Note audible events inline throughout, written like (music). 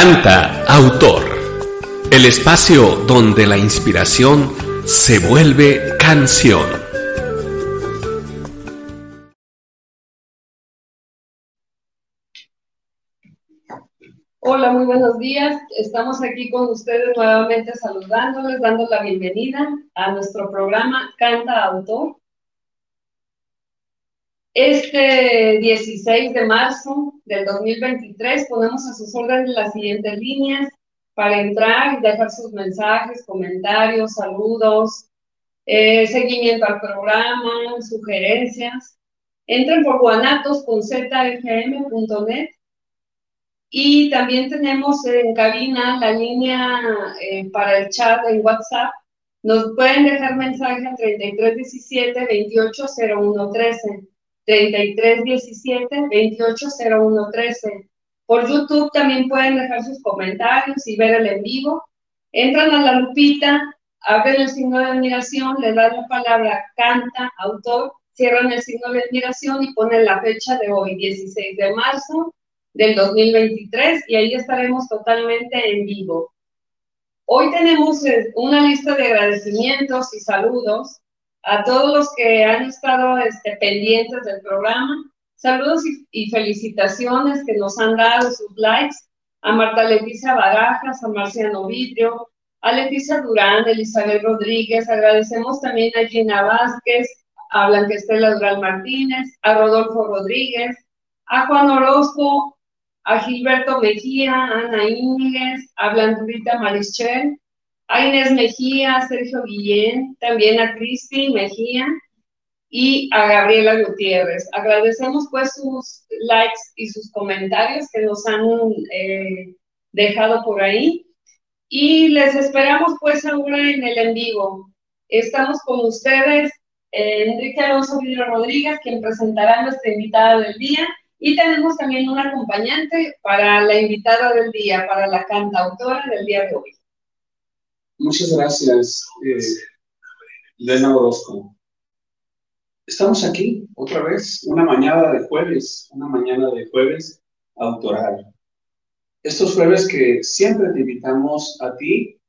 Canta Autor, el espacio donde la inspiración se vuelve canción. Hola, muy buenos días. Estamos aquí con ustedes nuevamente saludándoles, dando la bienvenida a nuestro programa Canta Autor. Este 16 de marzo del 2023 ponemos a sus órdenes las siguientes líneas para entrar y dejar sus mensajes, comentarios, saludos, eh, seguimiento al programa, sugerencias. Entren por guanatos.zfm.net y también tenemos en cabina la línea eh, para el chat en WhatsApp. Nos pueden dejar mensaje al 3317 280113. 3317 280113. Por YouTube también pueden dejar sus comentarios y ver el en vivo. Entran a la lupita, abren el signo de admiración, le dan la palabra canta, autor, cierran el signo de admiración y ponen la fecha de hoy, 16 de marzo del 2023, y ahí estaremos totalmente en vivo. Hoy tenemos eh, una lista de agradecimientos y saludos a todos los que han estado este, pendientes del programa. Saludos y, felicitaciones que nos han dado sus likes a Marta Leticia Barajas, a Marciano Vidrio, a Leticia Durán, a Elizabeth Rodríguez. Agradecemos también a Gina Vázquez, a Blanquestela Durán Martínez, a Rodolfo Rodríguez, a Juan Orozco, a Gilberto Mejía, a Ana Íñiguez, a Blandurita Marichel, a Inés Mejía, a Sergio Guillén, también a Cristi Mejía y a Gabriela Gutiérrez. Agradecemos pues sus likes y sus comentarios que nos han eh, dejado por ahí y les esperamos pues ahora en el en vivo. Estamos con ustedes eh, Enrique Alonso Vidro Rodríguez, quien presentará nuestra invitada del día, y tenemos también un acompañante para la invitada del día, para la cantautora del día de hoy. Muchas gracias, eh, Lena Orozco. Estamos aquí otra vez, una mañana de jueves, una mañana de jueves autoral. Estos jueves que siempre te invitamos a ti,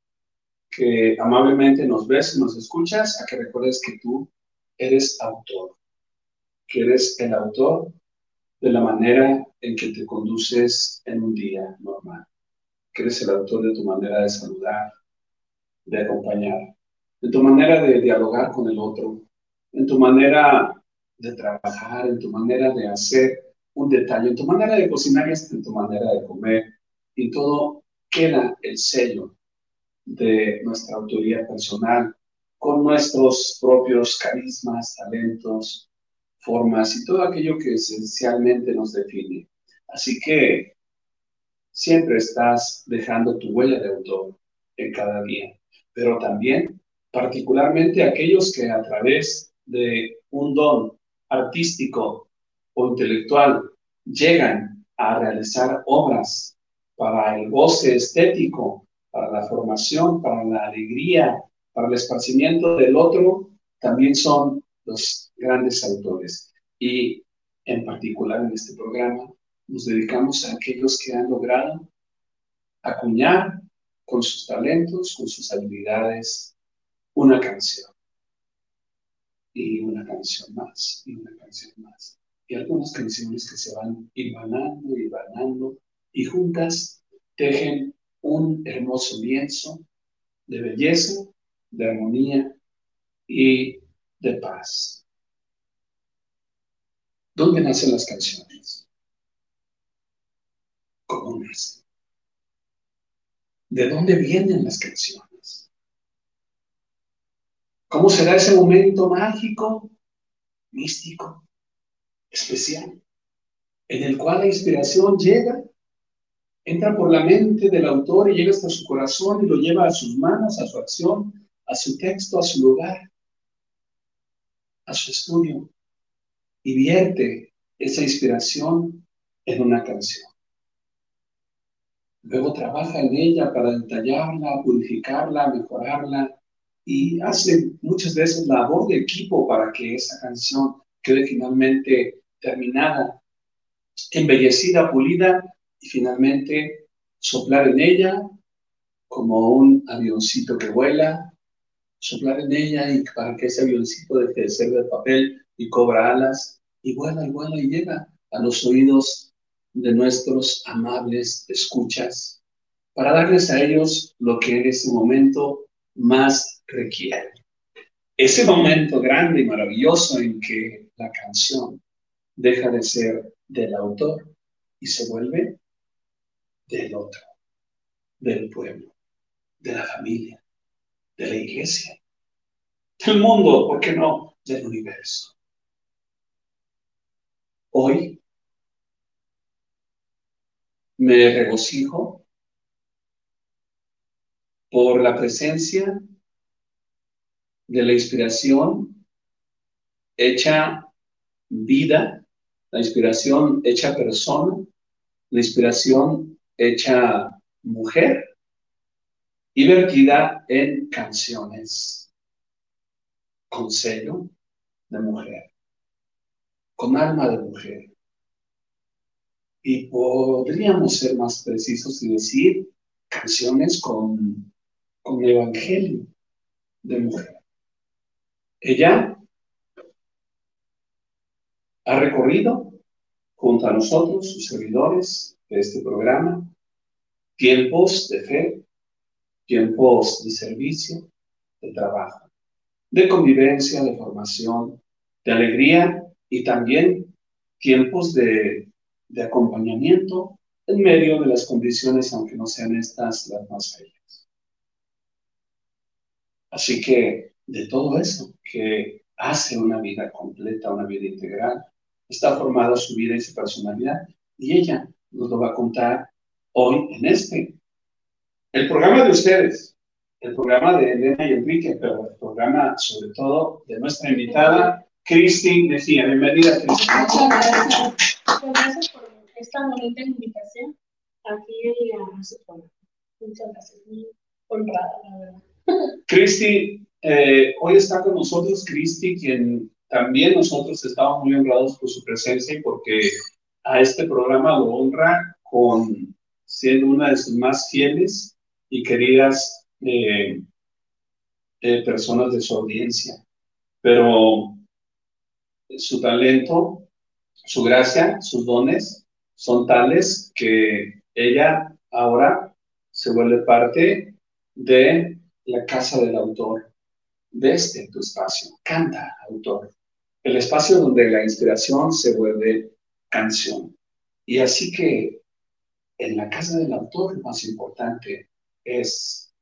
que amablemente nos ves y nos escuchas, a que recuerdes que tú eres autor, que eres el autor de la manera en que te conduces en un día normal, que eres el autor de tu manera de saludar, de acompañar, en tu manera de dialogar con el otro, en tu manera de trabajar, en tu manera de hacer un detalle, en tu manera de cocinar en tu manera de comer. Y todo queda el sello de nuestra autoría personal con nuestros propios carismas, talentos, formas y todo aquello que esencialmente nos define. Así que siempre estás dejando tu huella de autor en cada día pero también particularmente aquellos que a través de un don artístico o intelectual llegan a realizar obras para el goce estético, para la formación, para la alegría, para el esparcimiento del otro, también son los grandes autores. Y en particular en este programa nos dedicamos a aquellos que han logrado acuñar con sus talentos, con sus habilidades, una canción. Y una canción más, y una canción más. Y algunas canciones que se van hilvanando y vanando y juntas tejen un hermoso lienzo de belleza, de armonía y de paz. ¿Dónde nacen las canciones? ¿Cómo nacen? ¿De dónde vienen las canciones? ¿Cómo será ese momento mágico, místico, especial, en el cual la inspiración llega, entra por la mente del autor y llega hasta su corazón y lo lleva a sus manos, a su acción, a su texto, a su lugar, a su estudio y vierte esa inspiración en una canción? Luego trabaja en ella para detallarla, purificarla, mejorarla y hace muchas veces labor de equipo para que esa canción quede finalmente terminada, embellecida, pulida y finalmente soplar en ella como un avioncito que vuela, soplar en ella y para que ese avioncito deje de ser de papel y cobra alas y vuela y vuela y llega a los oídos de nuestros amables escuchas para darles a ellos lo que en ese momento más requieren. Ese momento grande y maravilloso en que la canción deja de ser del autor y se vuelve del otro, del pueblo, de la familia, de la iglesia, del mundo, ¿por qué no? Del universo. Hoy me regocijo por la presencia de la inspiración hecha vida, la inspiración hecha persona, la inspiración hecha mujer y vertida en canciones con sello de mujer, con alma de mujer. Y podríamos ser más precisos y decir canciones con, con evangelio de mujer. Ella ha recorrido junto a nosotros, sus servidores de este programa, tiempos de fe, tiempos de servicio, de trabajo, de convivencia, de formación, de alegría y también tiempos de, de acompañamiento en medio de las condiciones, aunque no sean estas las más bellas. Así que de todo eso que hace una vida completa, una vida integral, está formada su vida y su personalidad, y ella nos lo va a contar hoy en este. El programa de ustedes, el programa de Elena y Enrique, pero el programa sobre todo de nuestra invitada, Cristi Mejía. Bienvenida, Cristi. Muchas gracias. Muchas gracias por esta bonita invitación aquí a su programa. Muchas gracias. Muy honrada, la verdad. (laughs) Cristi, eh, hoy está con nosotros Cristi, quien también nosotros estamos muy honrados por su presencia y porque a este programa lo honra con siendo una de sus más fieles y queridas eh, eh, personas de su audiencia. Pero su talento, su gracia, sus dones son tales que ella ahora se vuelve parte de la casa del autor de este tu espacio. Canta, autor. El espacio donde la inspiración se vuelve canción. Y así que en la casa del autor lo más importante es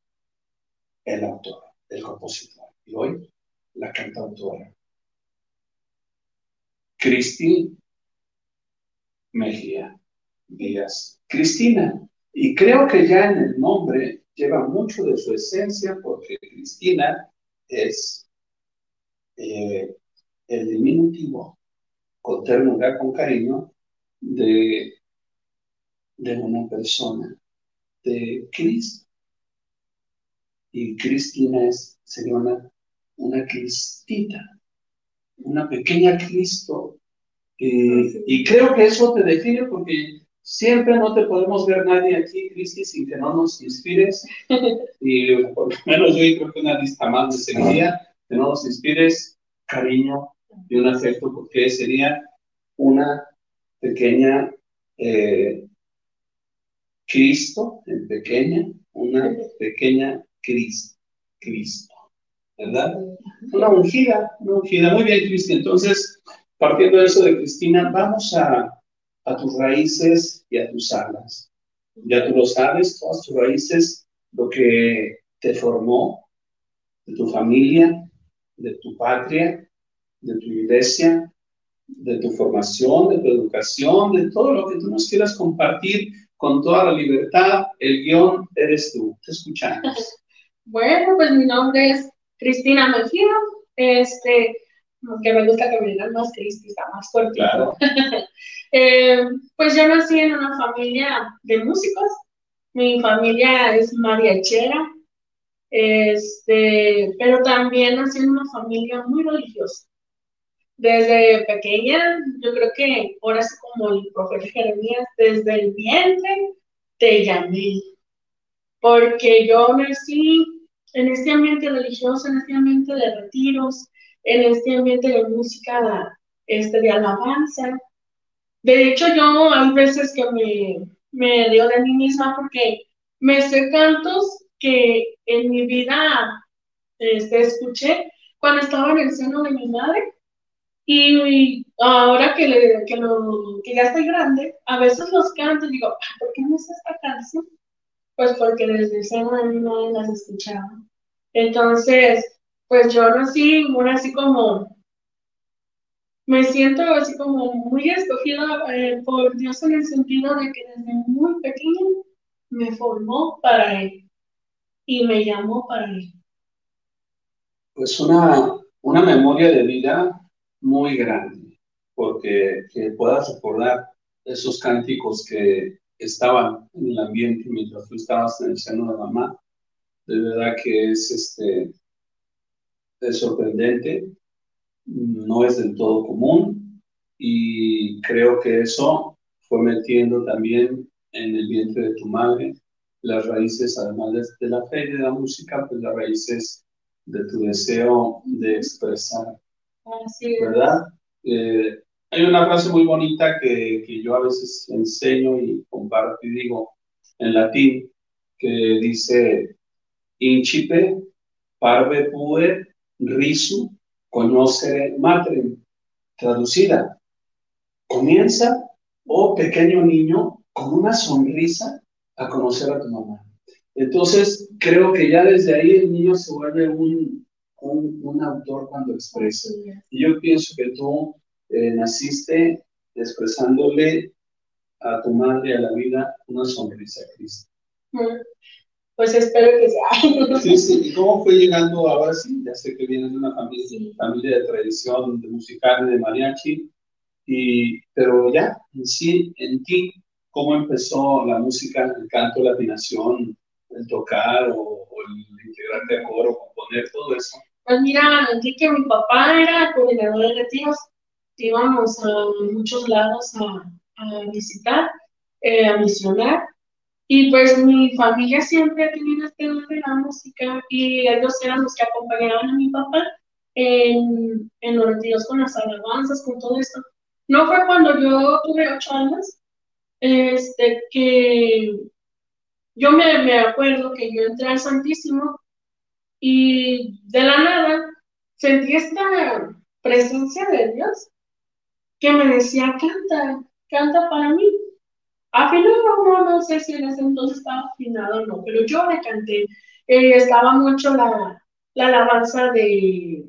el autor, el compositor. Y hoy la cantautora. Cristi Mejía Díaz. Cristina. Y creo que ya en el nombre lleva mucho de su esencia porque Cristina es eh, el diminutivo con ternura, con cariño de, de una persona, de Cristo. Y Cristina es, sería una, una Cristita, una pequeña Cristo. Y creo que eso te define porque Siempre no te podemos ver nadie aquí, Cristi, sin que no nos inspires. (laughs) Y por lo menos yo creo que una lista más de seguridad, que no nos inspires cariño y un afecto, porque sería una pequeña eh, Cristo, en pequeña, una pequeña Cristo, Cristo, ¿verdad? Una ungida, una ungida. Muy bien, Cristi. Entonces, partiendo de eso de Cristina, vamos a tus raíces y a tus alas. Ya tú lo sabes, todas tus raíces, lo que te formó, de tu familia, de tu patria, de tu iglesia, de tu formación, de tu educación, de todo lo que tú nos quieras compartir con toda la libertad. El guion eres tú. Te escuchamos. (laughs) Bueno, pues mi nombre es Cristina Mejía. Este, que me gusta que me digan más Cristi, está más fuerte. Claro. (laughs) Eh, pues yo nací en una familia de músicos. Mi familia es mariachera, este, pero también nací en una familia muy religiosa. Desde pequeña, yo creo que ahora es como el profeta Jeremías, desde el vientre te llamé, porque yo nací en este ambiente religioso, en este ambiente de retiros, en este ambiente de música este, de alabanza. De hecho, yo hay veces que me, me dio de mí misma porque me sé cantos que en mi vida este, escuché cuando estaba en el seno de mi madre. Y, ahora que, le, que, lo, que ya estoy grande, a veces los canto y digo, ¿por qué no es esta canción? Pues porque desde el seno de mi madre las escuchaba. Entonces, pues yo nací, bueno, así como, me siento así como muy escogida eh, por Dios en el sentido de que desde muy pequeño me formó para Él y me llamó para Él. Pues una, una memoria de vida muy grande, porque que puedas recordar esos cánticos que estaban en el ambiente mientras tú estabas en el seno de mamá, de verdad que es, este, es sorprendente, no es del todo común y creo que eso fue metiendo también en el vientre de tu madre las raíces, además de, la fe y de la música, pues las raíces de tu deseo de expresar. ¿Verdad? Eh, hay una frase muy bonita que, que, yo a veces enseño y comparto y digo en latín, que dice, incipe parve pue risu conocere matrem. Traducida, comienza, oh pequeño niño, con una sonrisa a conocer a tu mamá. Entonces, creo que ya desde ahí el niño se vuelve un, un, autor cuando expresa. Y yo pienso que tú eh, naciste expresándole a tu madre, a la vida, una sonrisa a Cristo. Pues espero que sea. (laughs) Sí, sí. ¿Y cómo fue llegando ahora sí? Ya sé que vienes de una familia, familia de tradición de musical, de mariachi, y, pero ya, en sí, en ti, ¿cómo empezó la música, el canto, la afinación, el tocar o, el integrarte a coro, componer, todo eso? Pues mira, que mi papá era coordinador de retiros, íbamos a muchos lados a, a visitar, eh, a misionar, y pues mi familia siempre ha tenido este don de la música y ellos eran los que acompañaban a mi papá en, en los retiros con las alabanzas, con todo esto. No fue cuando yo tuve ocho años, este, que yo me, me acuerdo que yo entré al Santísimo y de la nada sentí esta presencia de Dios que me decía, canta, canta para mí. Afinado, no, no sé si en ese entonces estaba afinado o no, pero yo le canté. Eh, estaba mucho la, la alabanza de,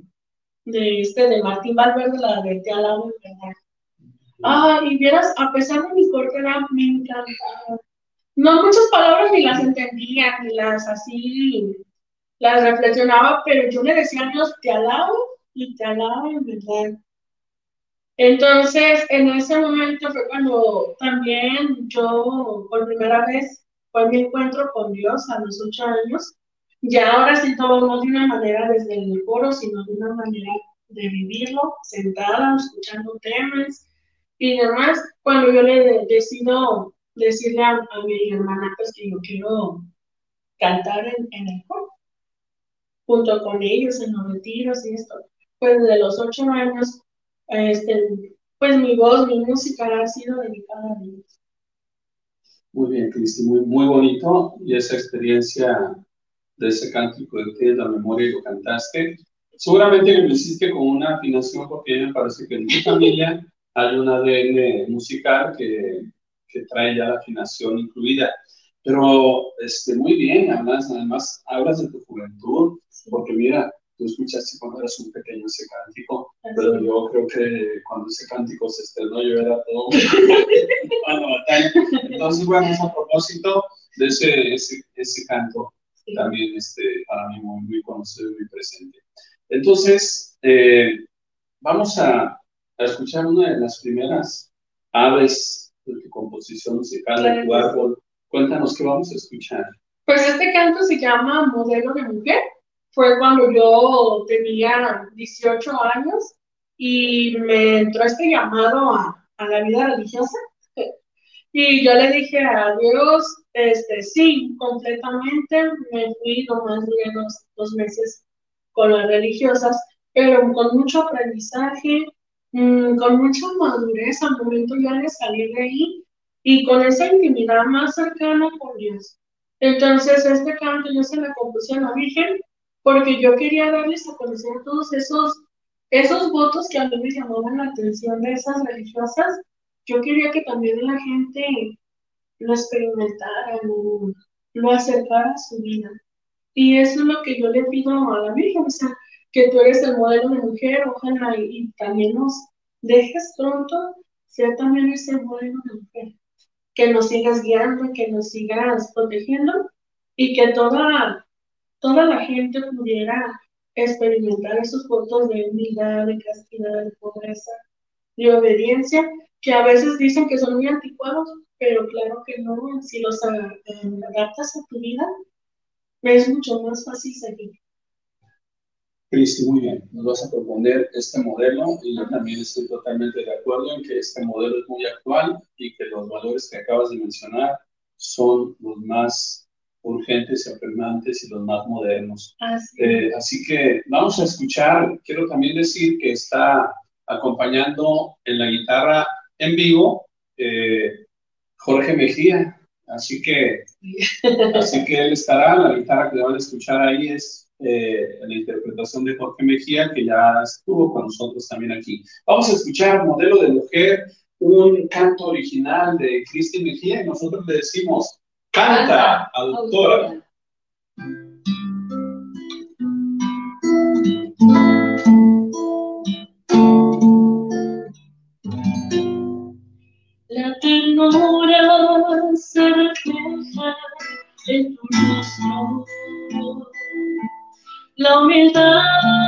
de, este, de Martín Valverde, la de Te alabo, ¿verdad? Ah, y vieras, a pesar de mi corte era, me encantaba. No muchas palabras ni las entendía, ni las así, las reflexionaba, pero yo le decía a Dios, te alabo y te alabo en verdad. Entonces, en ese momento fue cuando también yo, por primera vez, fue mi encuentro con Dios a los ocho años. Ya ahora sí todo no de una manera desde el foro, sino de una manera de vivirlo, sentada, escuchando temas y demás. Cuando yo le decido decirle a, mi hermana pues, que yo quiero cantar en, en el coro, junto con ellos en los retiros y esto, pues de los ocho años este, pues mi voz, mi música ha sido dedicada a Dios. Muy bien, Cristi, muy, muy bonito. Y esa experiencia de ese cántico de ti, la memoria y lo cantaste. Seguramente lo hiciste con una afinación, porque me parece que en tu familia hay un ADN musical que, que trae ya la afinación incluida. Pero este, muy bien, además, además hablas de tu juventud, porque mira, tú escuchaste cuando eras un pequeño ese cántico, pero yo creo que cuando ese cántico se estrenó yo era todo Entonces, bueno, a propósito de ese, ese, ese canto, también este, para mí muy, muy conocido y muy presente. Entonces, eh, vamos a, a, escuchar una de las primeras aves de tu composición musical de tu árbol. Cuéntanos qué vamos a escuchar. Pues este canto se llama Modelo de Mujer fue cuando yo tenía 18 años y me entró este llamado a, a la vida religiosa. (laughs) Y yo le dije a Dios, este, sí, completamente, me fui nomás duré dos, meses con las religiosas, pero con mucho aprendizaje, mm, con mucha madurez al momento ya de salir de ahí y con esa intimidad más cercana con Dios. Entonces, este canto yo se la compuse a la Virgen porque yo quería darles a conocer todos esos, esos votos que a mí me llamaban la atención de esas religiosas. Yo quería que también la gente lo experimentara, lo, acercara a su vida. Y eso es lo que yo le pido a la Virgen, o sea, que tú eres el modelo de mujer, ojalá y, también nos dejes pronto ser también ese modelo de mujer, que nos sigas guiando, que nos sigas protegiendo y que toda, toda la gente pudiera experimentar esos votos de humildad, de castidad, de pobreza, de obediencia, que a veces dicen que son muy anticuados, pero claro que no, si los adaptas a tu vida, es mucho más fácil seguir. Cristi, muy bien, nos vas a proponer este modelo y yo también estoy totalmente de acuerdo en que este modelo es muy actual y que los valores que acabas de mencionar son los más urgentes y apremiantes y los más modernos. Así. Eh, así que vamos a escuchar, quiero también decir que está acompañando en la guitarra en vivo eh, Jorge Mejía, así que, (laughs) así que él estará, la guitarra que van a escuchar ahí es eh, la interpretación de Jorge Mejía, que ya estuvo con nosotros también aquí. Vamos a escuchar Modelo de Mujer, un canto original de Cristi Mejía, y nosotros le decimos, canta, autora. La ternura se refleja en tu rostro, la humildad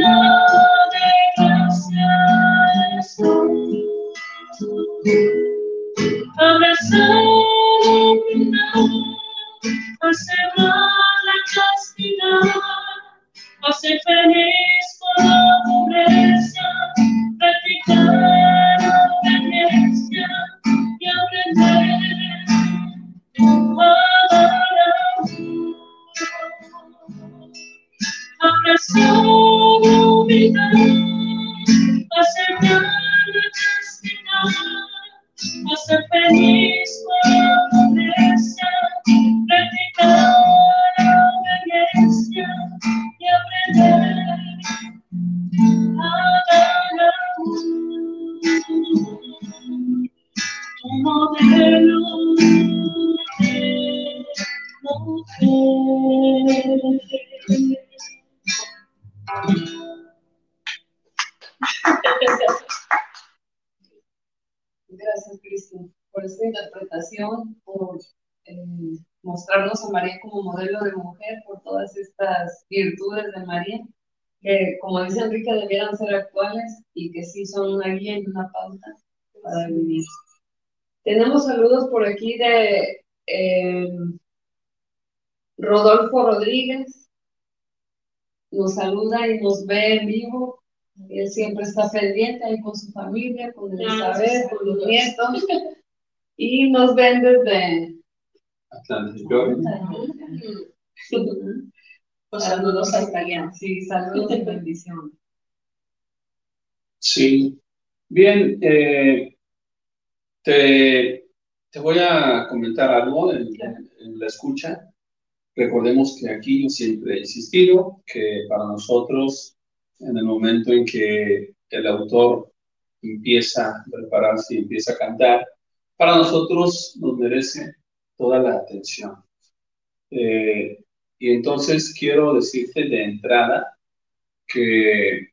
virtudes de María, que, como dice Enrique, debieran ser actuales y que sí son una guía y una pauta para vivir. Tenemos saludos por aquí de eh, Rodolfo Rodríguez nos saluda y nos ve en vivo. Él siempre está pendiente ahí con su familia, con Elizabeth, con los nietos. Y nos ven desde Atlántico. Pues saludos hasta allá. Sí, saludos y bendiciones. Sí. Bien, eh, te, te, voy a comentar algo en, en, la escucha. Recordemos que aquí yo siempre he insistido que para nosotros, en el momento en que el autor empieza a prepararse y empieza a cantar, para nosotros nos merece toda la atención. Eh, y entonces quiero decirte de entrada que,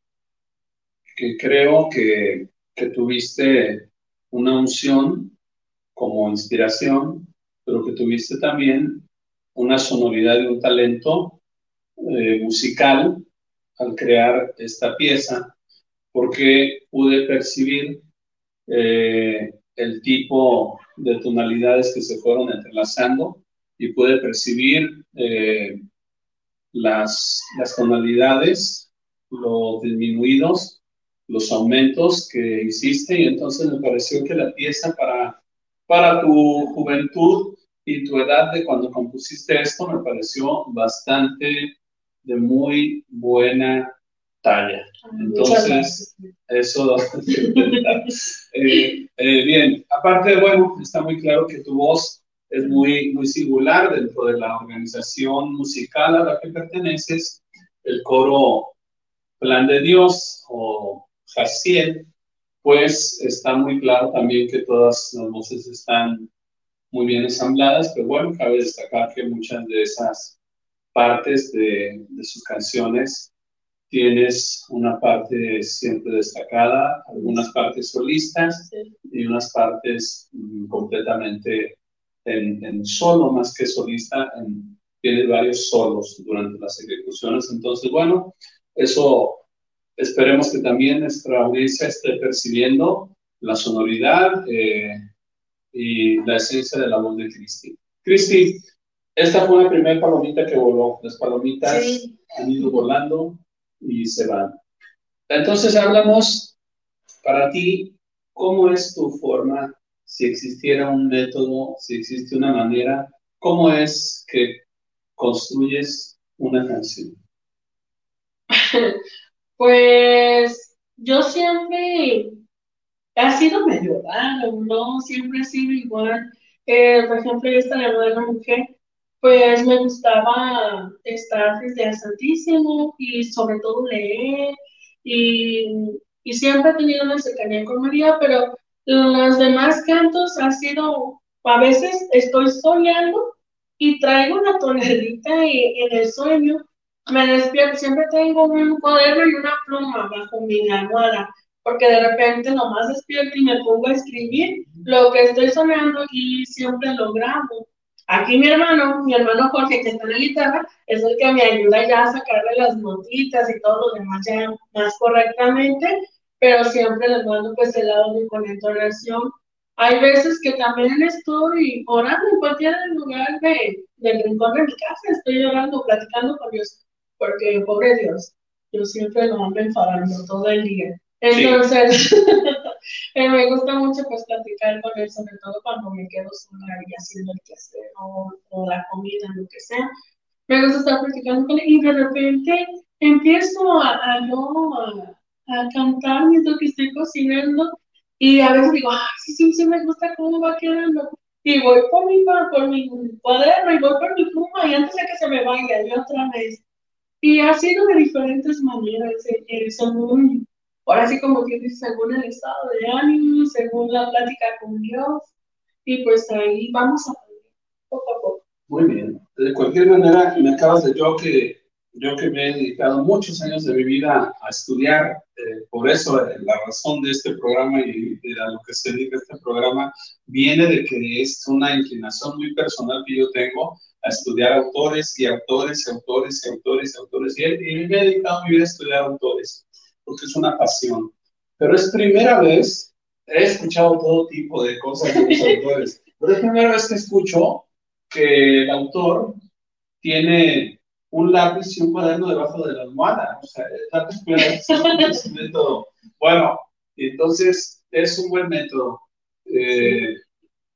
creo que, que tuviste una unción como inspiración, pero que tuviste también una sonoridad y un talento eh, musical al crear esta pieza, porque pude percibir eh, el tipo de tonalidades que se fueron entrelazando y puede percibir eh, las, las tonalidades, los disminuidos, los aumentos que hiciste y entonces me pareció que la pieza para, para tu juventud y tu edad de cuando compusiste esto me pareció bastante de muy buena talla. Entonces, eso... (laughs) eh, eh, bien, aparte, bueno, está muy claro que tu voz es muy, muy singular dentro de la organización musical a la que perteneces, el coro Plan de Dios o Jaciel, pues está muy claro también que todas las voces están muy bien ensambladas, pero bueno, cabe destacar que muchas de esas partes de, de sus canciones tienes una parte siempre destacada, algunas partes solistas y unas partes mm, completamente en, solo más que solista, en, tienes varios solos durante las ejecuciones. Entonces, bueno, eso esperemos que también nuestra audiencia esté percibiendo la sonoridad eh, y la esencia de la voz de Cristi. Cristi, esta fue la primera palomita que voló. Las palomitas han ido volando y se van. Entonces hablamos para ti, ¿cómo es tu forma? Si existiera un método, si existe una manera, ¿cómo es que construyes una canción? (laughs) Pues yo siempre ha sido medio raro, ¿no? Siempre he sido igual. Eh, por ejemplo, esta de la mujer, pues me gustaba estar desde el Santísimo y sobre todo leer y, y siempre he tenido una cercanía con María, pero los demás cantos han sido, a veces estoy soñando y traigo una tonelita y, en el sueño me despierto, siempre tengo un cuaderno y una pluma bajo mi almohada, porque de repente nomás despierto y me pongo a escribir lo que estoy soñando y siempre lo grabo. Aquí mi hermano, mi hermano Jorge, que está en la guitarra, es el que me ayuda ya a sacarle las notitas y todo lo demás ya más correctamente, pero siempre les mando pues el audio con entonación. Hay veces que también estoy orando en cualquier lugar de, del rincón de mi casa, estoy orando, platicando con Dios, porque pobre Dios, yo siempre lo ando enfadando todo el día. Entonces, (laughs) eh, me gusta mucho pues platicar con él, sobre todo cuando me quedo sola y haciendo el quehacer o, o la comida, lo que sea. Me gusta estar platicando con él y de repente empiezo a, a a, a, cantar mientras que estoy cocinando y a veces digo, ah, sí, sí, sí, me gusta cómo va quedando. Y voy por mi, por mi cuaderno y voy por mi pluma y antes de que se me vaya, yo otra vez. Y ha sido de diferentes maneras, eh, son muy ahora sí como quien dice, según el estado de ánimo, según la plática con Dios, y pues ahí vamos a poco a poco. Muy bien. De cualquier manera, me acabas de yo que yo que me he dedicado muchos años de mi vida a estudiar, eh, por eso eh, la razón de este programa y de a lo que se dedica este programa viene de que es una inclinación muy personal que yo tengo a estudiar autores y autores y autores y autores y autores y, y me he dedicado mi vida a estudiar autores porque es una pasión. Pero es primera vez, he escuchado todo tipo de cosas de los (laughs) autores, pero es primera vez que escucho que el autor tiene un lápiz y un cuaderno debajo de la almohada. O sea, es (laughs) un método. Bueno, entonces es un buen método. Eh,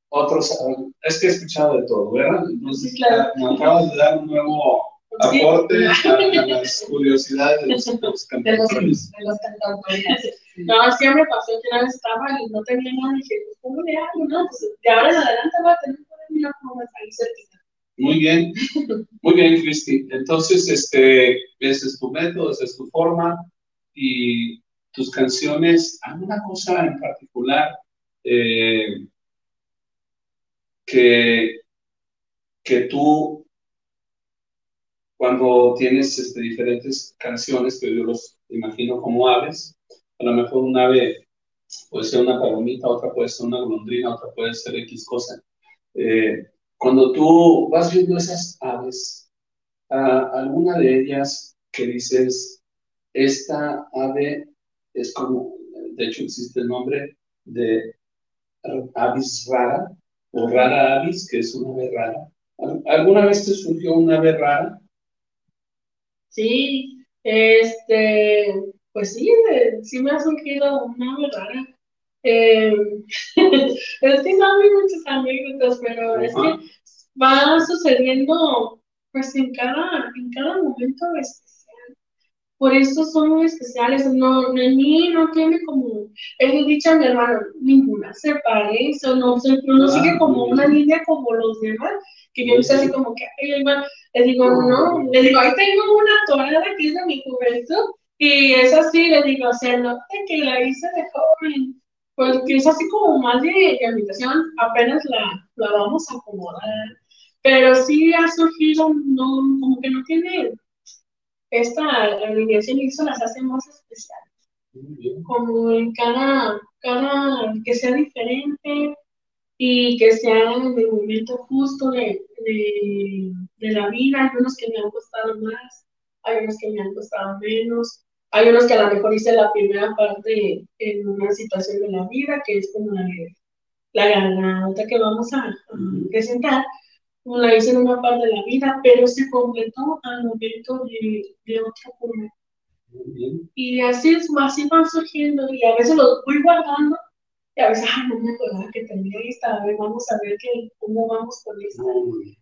otros, es que he escuchado de todo, ¿verdad? Entonces, me acabas de dar un nuevo aporte a, (laughs) las curiosidades de los, cantores. De los, cantores. No, siempre pasó que una vez estaba y no tenía nada, y dije, pues, ¿cómo le hago? No, pues de ahora en adelante va a tener que poner como ahí cerquita. Muy bien, muy bien, Cristi. Entonces, este, ese es tu método, esa es tu forma y tus canciones, ¿alguna cosa en particular eh, que, que tú, cuando tienes este, diferentes canciones, que yo los imagino como aves, a lo mejor un ave puede ser una palomita, otra puede ser una golondrina, otra puede ser X cosa. Eh, cuando tú vas viendo esas aves, alguna de ellas que dices, esta ave es como, de hecho existe el nombre de avis rara, o rara avis, que es una ave rara. ¿Alguna vez te surgió una ave rara? Sí, este, pues sí, sí me ha surgido una ave rara. Eh, (laughs) es que no hay muchas anécdotas, pero es que va sucediendo pues en cada, en cada momento especial. Por eso son muy especiales. No, mí no tiene como, he dicho a mi hermano, ninguna se parece, no, se, no sigue ah, como una línea como los demás, que yo hice así como que, ay, le digo, no, le digo, ahí tengo una toalla que es de mi juventud, y es así, le digo, o sea, no que la hice de joven, porque es así como más de, de habitación, apenas la, la vamos a acomodar pero sí ha surgido, no, como que no tiene esta alineación y eso las hace más especiales. Como en cada, cada, que sea diferente y que sea en el momento justo de, de, de la vida. Hay unos que me han costado más, hay unos que me han costado menos. Hay unos que a lo mejor hice la primera parte en una situación de la vida, que es como la, la, la, que vamos a, a presentar, la hice en una parte de la vida, pero se completó al momento de, de otra forma. Y así, es, así van surgiendo, y a veces los voy guardando, y a veces, ah, no me acordaba que tenía esta, a ver, vamos a ver que, cómo vamos con esta.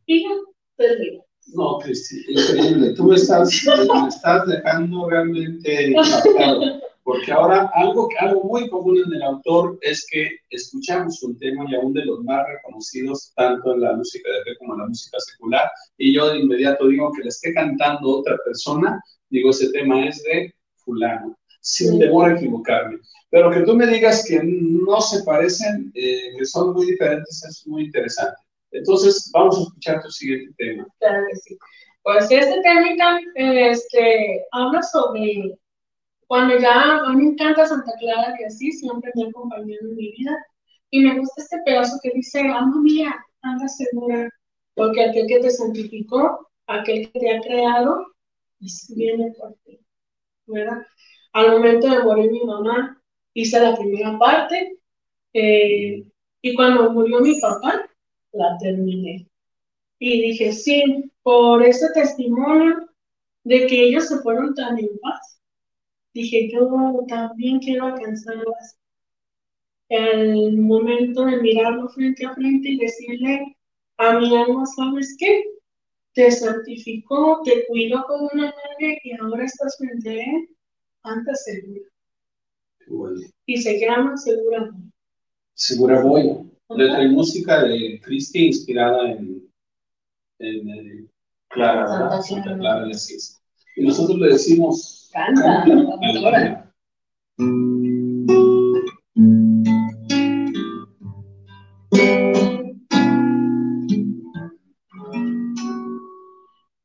Y ya, termino. No, Cristi, increíble. Tú me estás, me estás dejando realmente impactado. Porque ahora algo, algo muy común en el autor es que escuchamos un tema y aún de los más reconocidos, tanto en la música de fe como en la música secular, y yo de inmediato digo que le esté cantando otra persona, digo, ese tema es de fulano, sin temor a equivocarme. Pero que tú me digas que no se parecen, eh, que son muy diferentes, es muy interesante. Entonces, vamos a escuchar tu siguiente tema. Claro que sí. Pues este tema este, habla sobre cuando ya, a mí me encanta Santa Clara que así, siempre me ha acompañado en mi vida. Y me gusta este pedazo que dice, alma mía, anda segura, porque aquel que te santificó, aquel que te ha creado, viene por ti. ¿Verdad? Al momento de morir mi mamá, hice la primera parte, eh, y cuando murió mi papá, la terminé. Y dije, sí, por ese testimonio de que ellos se fueron tan en paz, dije, yo también quiero alcanzarlas. El momento de mirarlo frente a frente y decirle a mi alma, ¿sabes qué? Te santificó, te cuidó como una madre y ahora estás frente a él, anda segura. Y se llama Segura. Segura Boy. Letra y música de Cristi inspirada en, en, Clara, Santa Clara de Asís. Y nosotros le decimos Canta, doctora.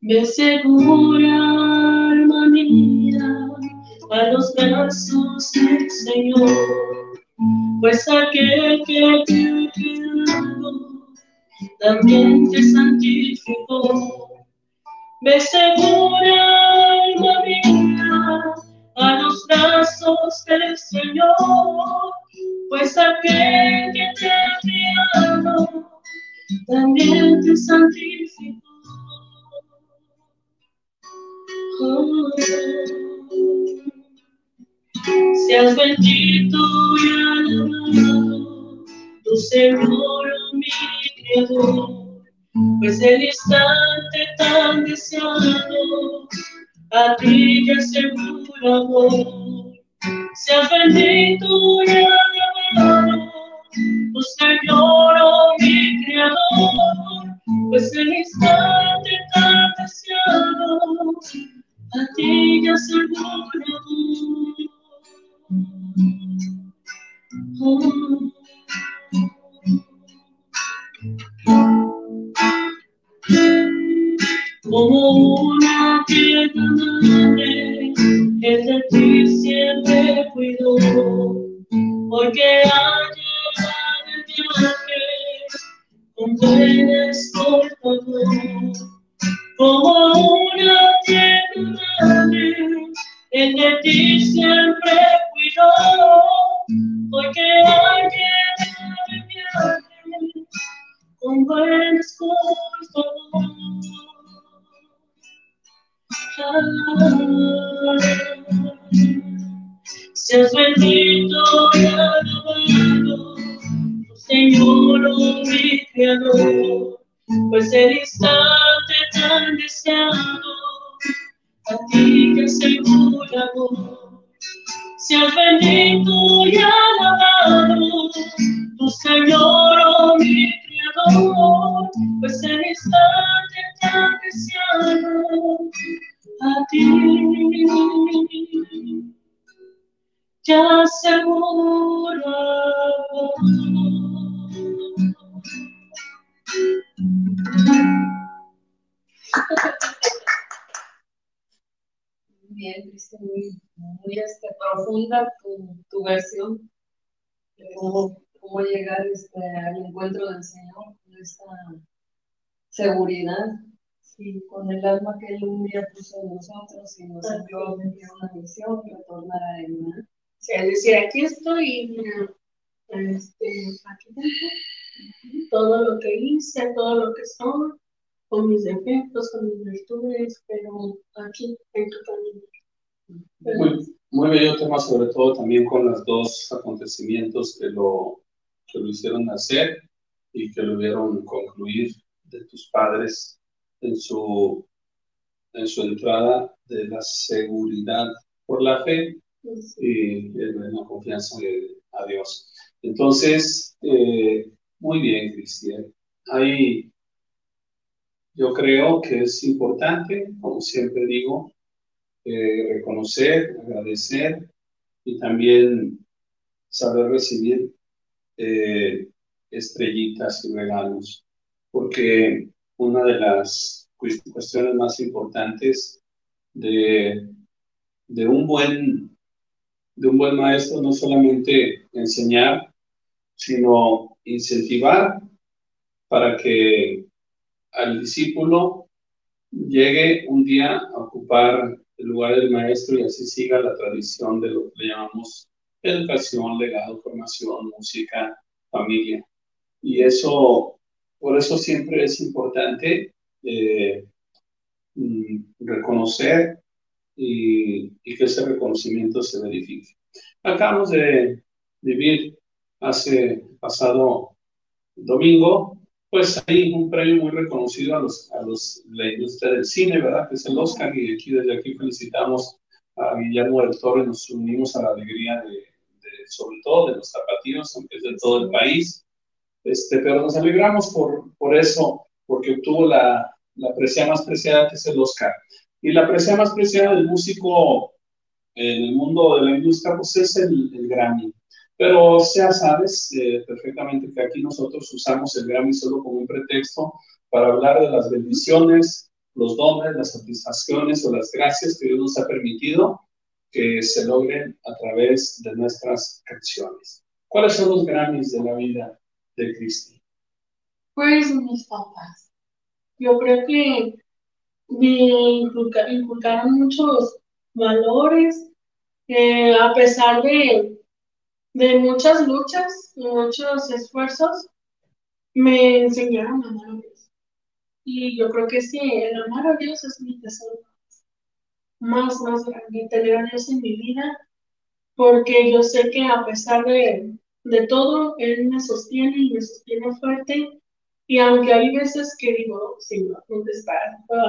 Me segura, alma mía, a los brazos del Señor, pues aquel que te también te santificó. Me segura, alma mía, a los brazos del Señor, pues aquel que te ha criado también te santificó. Seas bendito y alabado, tu Señor, mi Pues el instante tan deseado a ti ya seguro amor. Seas bendito y alabado, tu Señor, mi Creador, pues el instante tan deseado a ti ya seguro como una tierra madre, el de ti siempre cuidó, porque ha llegado el viaje, con buenas por favor, como una tierra madre, el de ti siempre cuidó, porque Seas bendito y alabado, Señor, oh mi Creador, pues el instante tan deseado a ti que segura amor. Seas bendito y alabado, tu Señor, oh mi Pues. Ya seguro. Muy, muy este, profunda tu, versión de cómo, llegar este, al encuentro del Señor con esta seguridad, sí, con el alma que Él un día puso en nosotros y nos envió a una misión, retornar a Él. ¿no? O sea, decir, aquí estoy, mira, este, aquí tengo todo lo que hice, todo lo que soy, con mis defectos, con mis virtudes, pero aquí en tu camino. Muy, muy bello tema, sobre todo también con los dos acontecimientos que lo, que lo hicieron nacer y que lo vieron concluir de tus padres en su, en su entrada de la seguridad por la fe y en la confianza de, a Dios. Entonces, eh, muy bien, Cristian. Ahí yo creo que es importante, como siempre digo, eh, reconocer, agradecer y también saber recibir eh, estrellitas y regalos, porque una de las cues- cuestiones más importantes de, de un buen de un buen maestro no solamente enseñar, sino incentivar para que al discípulo llegue un día a ocupar el lugar del maestro y así siga la tradición de lo que llamamos educación, legado, formación, música, familia. Y eso, por eso siempre es importante eh, mm, reconocer y, y que ese reconocimiento se verifique. Acabamos de vivir hace pasado domingo, pues hay un premio muy reconocido a los, a los, la industria del cine, ¿verdad? Que es el Oscar, y aquí desde aquí felicitamos a Guillermo del Toro nos unimos a la alegría de, sobre todo de los zapatillos, aunque es de todo el país. Este, pero nos alegramos por, por eso, porque obtuvo la, la presea más preciada, que es el Oscar. Y la presea más preciada del músico en el mundo de la industria, pues es el, el Grammy. Pero ya sabes eh, perfectamente que aquí nosotros usamos el Grammy solo como un pretexto para hablar de las bendiciones, los dones, las satisfacciones o las gracias que Dios nos ha permitido que se logren a través de nuestras canciones. ¿Cuáles son los Grammys de la vida de Cristi? Pues mis papás. Yo creo que me inculca- inculcaron muchos valores, eh, a pesar de, de muchas luchas y muchos esfuerzos, me enseñaron a amar a Dios. Y yo creo que sí, el amar a Dios es mi tesoro. Más, más grande, tener a Dios en mi vida, porque yo sé que a pesar de, de todo, Él me sostiene y me sostiene fuerte. Y aunque hay veces que digo, Señor, ¿dónde estás?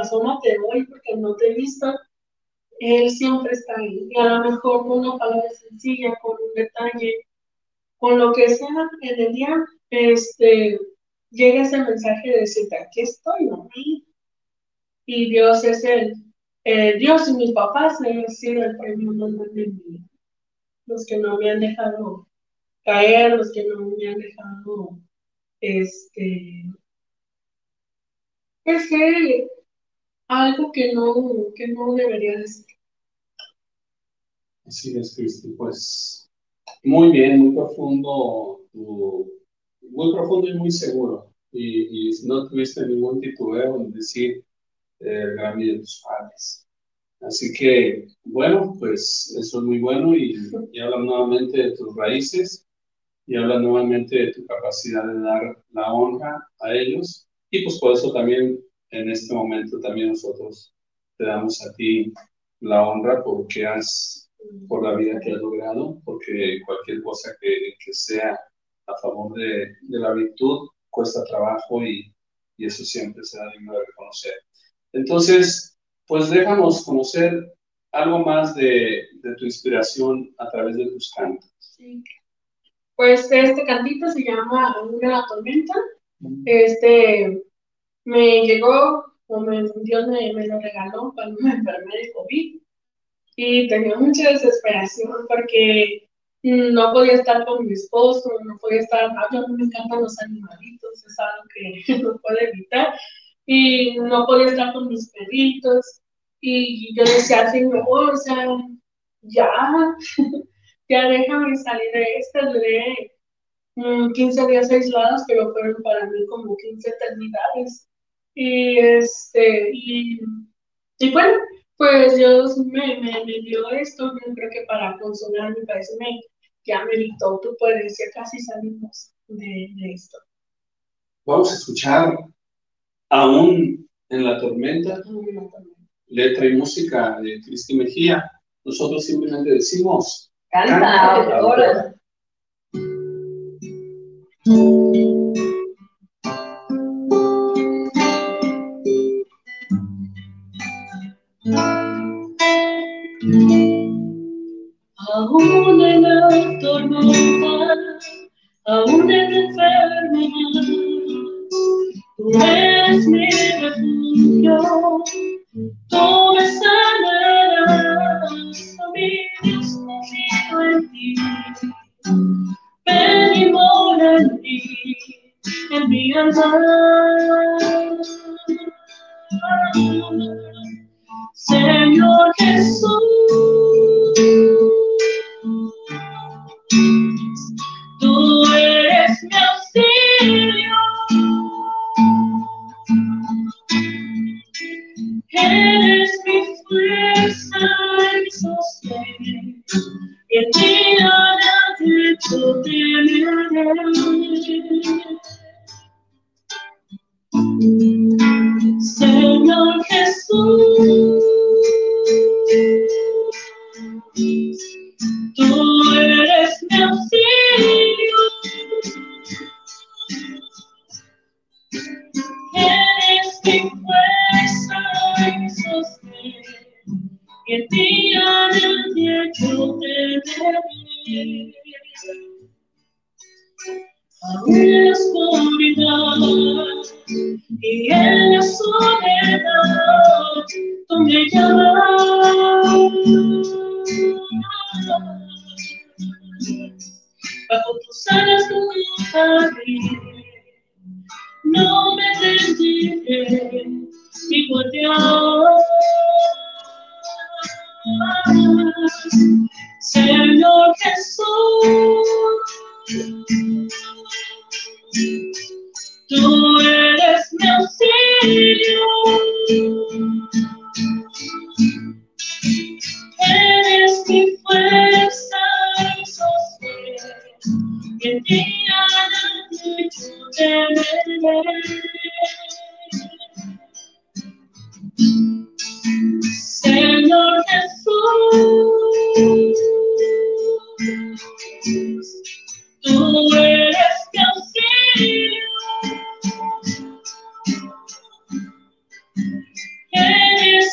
Asómate hoy porque no te he visto. Él siempre está ahí. Y a lo mejor con una palabra sencilla, con un detalle, con lo que sea en el día, este, llega ese mensaje de decirte, aquí estoy, ¿no? Y Dios es el, eh, Dios y mis papás han sido el premio más de. Los que no me han dejado caer, los que no me han dejado, este, pues algo que no, que no debería de ser. Así es, Cristi, pues muy bien, muy profundo, muy profundo y muy seguro. Y, y no tuviste ningún titubeo en decir el gran de tus padres. Así que, bueno, pues eso es muy bueno y, y habla nuevamente de tus raíces y habla nuevamente de tu capacidad de dar la honra a ellos. Y pues por eso también en este momento también nosotros te damos a ti la honra porque has, por la vida que has logrado, porque cualquier cosa que, que sea a favor de, de, la virtud cuesta trabajo y, y eso siempre será digno de reconocer. Entonces, pues déjanos conocer algo más de, de tu inspiración a través de tus cantos. Sí. Pues este cantito se llama Una tormenta. Este me llegó, o me, Dios me, me, lo regaló cuando me enfermé de COVID. Y tenía mucha desesperación porque no podía estar con mi esposo, no podía estar, a mí me encantan los animalitos, es algo que (laughs) no puedo evitar. Y no podía estar con mis perritos. Y yo decía, Señor, o sea, ya, (laughs) ya déjame salir de esta, duré 15 mm, días aislados, pero fueron para mí como 15 eternidades. Y este, y, y bueno, pues Dios me, me, me, dio esto, yo creo que para consolarme, parece me, ya me dictó, tú puedes, ya casi salimos de esto. Vamos a escuchar Aún en la tormenta, letra y música de Cristi Mejía. Nosotros simplemente decimos, Canta, ahora. friend.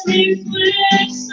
resting place.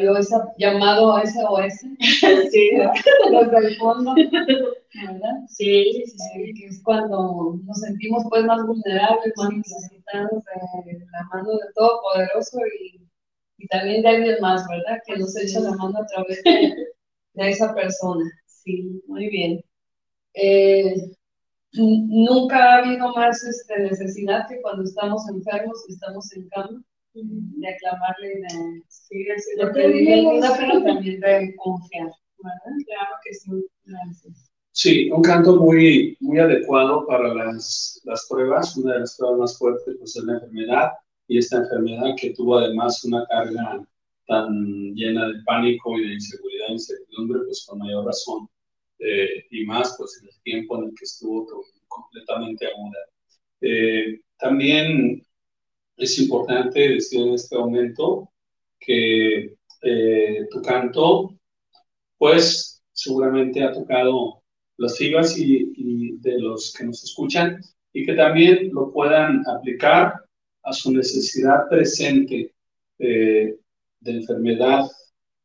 Salió ese llamado SOS (laughs) Sí, (laughs) desde el fondo, ¿verdad? sí, sí, Sí, sí. que es cuando nos sentimos pues más vulnerables, más necesitados de la mano de Todopoderoso y, y también de alguien más, ¿verdad? Que nos echa la mano a través de, (laughs) de esa persona. Sí, muy bien. Eh, nunca ha habido más este, necesidad que cuando estamos enfermos y estamos en cama de aclamarle y de, Sí, lo pedirle ayuda, pedimos. pero también de confiar, ¿verdad? Claro que sí. Gracias. Sí, un canto muy, muy adecuado para las, las pruebas. Una de las pruebas más fuertes pues, es la enfermedad y esta enfermedad que tuvo además una carga tan llena de pánico y de inseguridad e incertidumbre, pues con mayor razón. Eh, y más pues en el tiempo en el que estuvo completamente aguda. Eh, también es importante decir en este momento que eh, tu canto, pues seguramente ha tocado las fibras y, y de los que nos escuchan y que también lo puedan aplicar a su necesidad presente eh, de enfermedad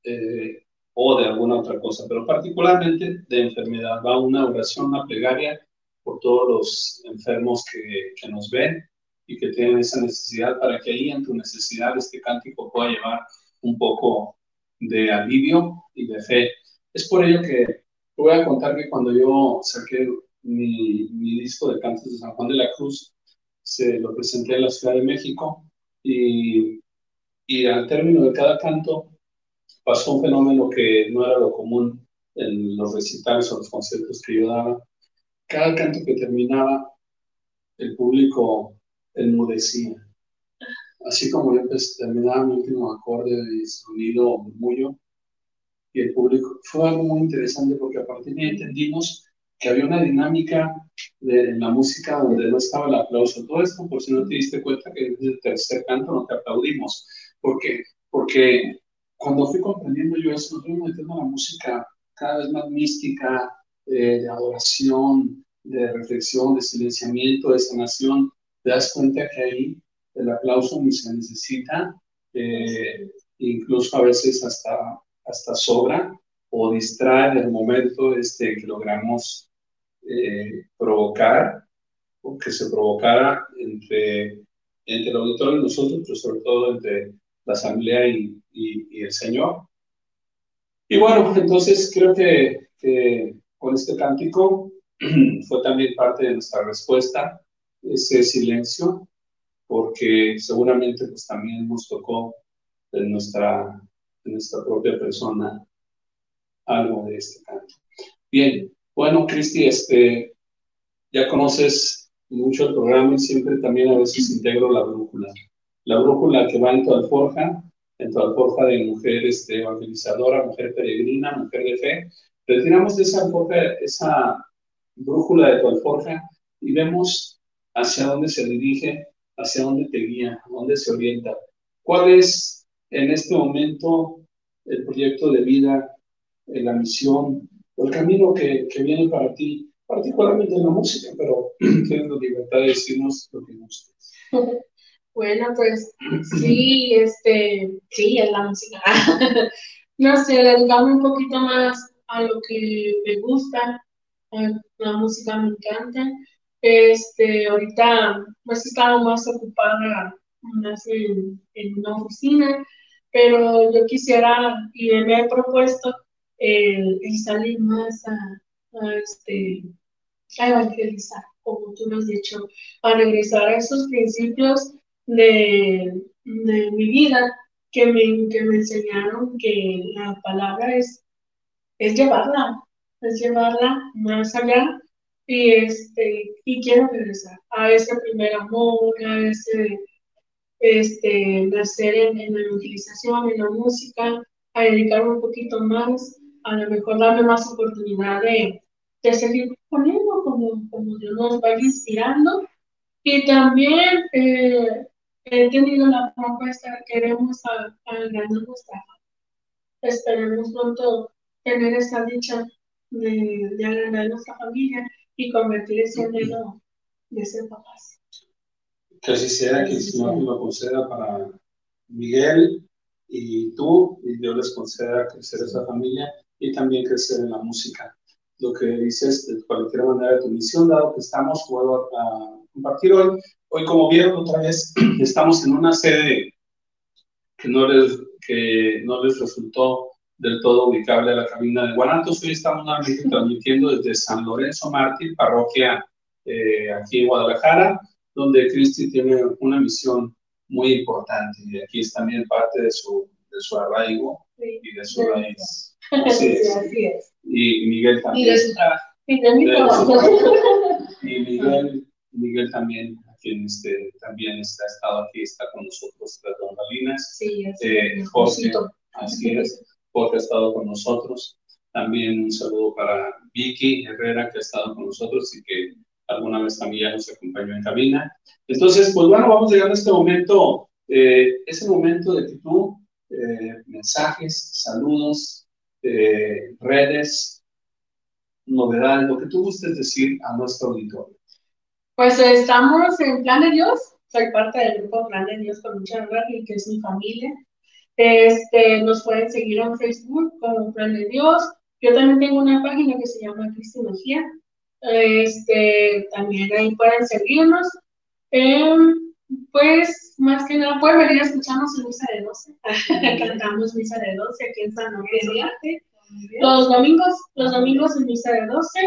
eh, o de alguna otra cosa, pero particularmente de enfermedad. Va una oración, una plegaria por todos los enfermos que, que nos ven y que tienen esa necesidad para que ahí en tu necesidad este cántico pueda llevar un poco de alivio y de fe. Es por ello que voy a contar que cuando yo saqué mi, mi disco de cantos de San Juan de la Cruz, se lo presenté en la Ciudad de México y, y al término de cada canto pasó un fenómeno que no era lo común en los recitales o los conciertos que yo daba. Cada canto que terminaba, el público enmudecía. Así como yo pues, terminaba mi último acorde de sonido murmullo, y el público. Fue algo muy interesante porque a partir de ahí entendimos que había una dinámica de en la música donde no estaba el aplauso. Todo esto, por si no te diste cuenta que desde el tercer canto no te aplaudimos. ¿Por qué? Porque cuando fui comprendiendo yo eso, nos fui metiendo la música cada vez más mística, eh, de adoración, de reflexión, de silenciamiento, de sanación. Te das cuenta que ahí el aplauso ni se necesita, eh, incluso a veces hasta hasta sobra o distrae el momento este, que logramos eh, provocar o que se provocara entre, entre el auditorio y nosotros, pero sobre todo entre la asamblea y, y, y el Señor. Y bueno, entonces creo que, que con este cántico (clears throat) fue también parte de nuestra respuesta, ese silencio, porque seguramente pues también nos tocó en nuestra en nuestra propia persona algo de este canto. Bien, bueno, Cristi, este, ya conoces mucho el programa y siempre también a veces integro la brújula. La brújula que va en tu alforja, en tu alforja de mujer este, evangelizadora, mujer peregrina, mujer de fe. Retiramos de esa alforja, esa brújula de tu alforja y vemos hacia dónde se dirige, hacia dónde te guía, dónde se orienta. ¿Cuál es en este momento el proyecto de vida, eh, la misión, o el camino que, que, viene para ti, particularmente en la música, pero (clears throat) tienes la libertad de decirnos lo que gustes. (laughs) Bueno, pues sí, este, sí, es la música. (laughs) no sé, dedicarme un poquito más a lo que me gusta, la música me encanta. Este, ahorita pues he estado más ocupada más en, en una oficina, pero yo quisiera y me he propuesto el, salir más a, este, evangelizar, como tú lo has dicho, a regresar a esos principios de, de mi vida que me, que me enseñaron que la palabra es, es llevarla, es llevarla más allá y, este, y quiero regresar a ese primer amor, a ese este, nacer en, en la utilización, en la música, a dedicarme un poquito más, a lo mejor darme más oportunidad de, de seguir poniendo como, como Dios nos va inspirando. Y también eh, he tenido la propuesta, queremos agrandar nuestra Esperemos pronto tener esa dicha de, de agrandar nuestra familia y convertirse en el de ser papás. Que así sea, que el Señor lo conceda para Miguel y tú, y Dios les conceda crecer esa familia y también crecer en la música. Lo que dices de cualquier manera de tu misión, dado que estamos, puedo a compartir hoy. Hoy, como vieron otra vez, (clears throat) estamos en una sede que no les, que no les resultó del todo ubicable a la cabina de Guanatos. Hoy estamos transmitiendo desde San Lorenzo Mártir, parroquia eh, aquí en Guadalajara, donde Cristi tiene una misión muy importante y aquí es también parte de su, de su arraigo y de su raíz. (laughs) Así es. Así es. Y Miguel también. Y de su trabajo. Y de mi De trabajo. Y Miguel, Miguel también, quien este, también está, ha estado aquí, está con nosotros tras bambalinas. Sí, es Eh, cosito. así es, Jorge ha estado con nosotros. También un saludo para Vicky Herrera, que ha estado con nosotros y que alguna vez también nos acompañó en cabina. Entonces, pues bueno, vamos llegando a este momento, eh, ese momento de que tú, eh, mensajes, saludos, eh, redes, novedades, lo que tú gustes decir a nuestro auditorio. Pues estamos en Plan de Dios. Soy parte del grupo Plan de Dios con mucha honra y que es mi familia. Este, nos pueden seguir en Facebook como Plan de Dios. Yo también tengo una página que se llama Cristimología. Este, también ahí pueden seguirnos. Em, pues, más que nada, pueden venir a escucharnos en misa de 12. (laughs) Cantamos misa de 12 aquí en San Mártir. Los domingos, los domingos en misa de 12.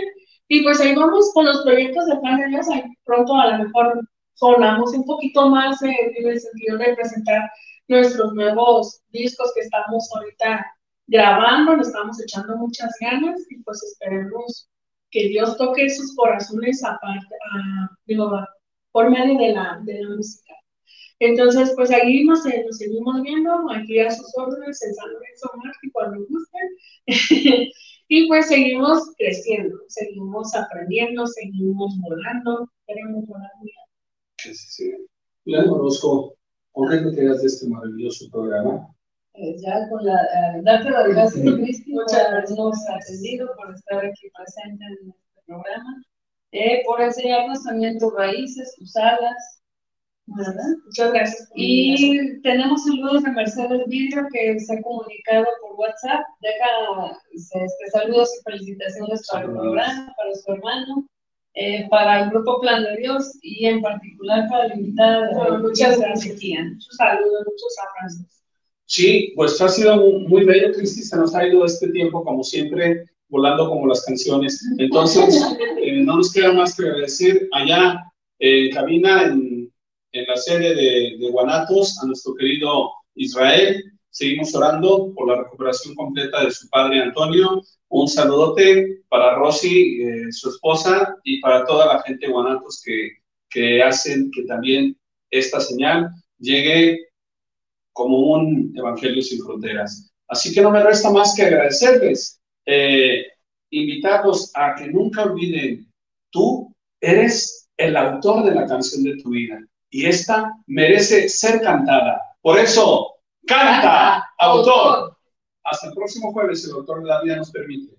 Y pues ahí vamos con los proyectos de Plan de Dios. Ahí pronto a lo mejor sonamos un poquito más en, en el sentido de presentar nuestros nuevos discos que estamos ahorita grabando, nos estamos echando muchas ganas y pues esperemos que Dios toque sus corazones aparte, a- digo, por medio de la, de la música. Entonces, pues ahí nos, eh, seguimos viendo, aquí a sus órdenes en San Lorenzo Mártir cuando gusten. (laughs) y pues seguimos creciendo, seguimos aprendiendo, seguimos volando, queremos volar muy alto. Sí, sí. Leandro Orozco, ¿por qué te quedas de este maravilloso programa? Eh, ya con la, eh, darte las gracias, Cristi, por habernos atendido, por estar aquí presente en este programa, eh, por enseñarnos también tus raíces, tus alas, ¿verdad? Muchas gracias. Y tenemos saludos de Mercedes Vidrio que se ha comunicado por WhatsApp. Deja este, saludos y felicitaciones para el programa, para su hermano, eh, para el Grupo Plan de Dios y en particular para la invitada Bueno, muchas gracias. Muchos saludos, muchos abrazos. Sí, pues ha sido muy, muy bello, Cristi, se nos ha ido este tiempo, como siempre, volando como las canciones. Entonces, (laughs) eh, no nos queda más que agradecer allá en cabina, en, en la sede de, de Guanatos, a nuestro querido Israel. Seguimos orando por la recuperación completa de su padre Antonio. Un saludote para Rosy, eh, su esposa, y para toda la gente de Guanatos que, que hacen que también esta señal llegue como un evangelio sin fronteras. Así que no me resta más que agradecerles, eh, invitarlos a que nunca olviden, tú eres el autor de la canción de tu vida y esta merece ser cantada. Por eso, canta, autor. Hasta el próximo jueves, el autor de la vida nos permite.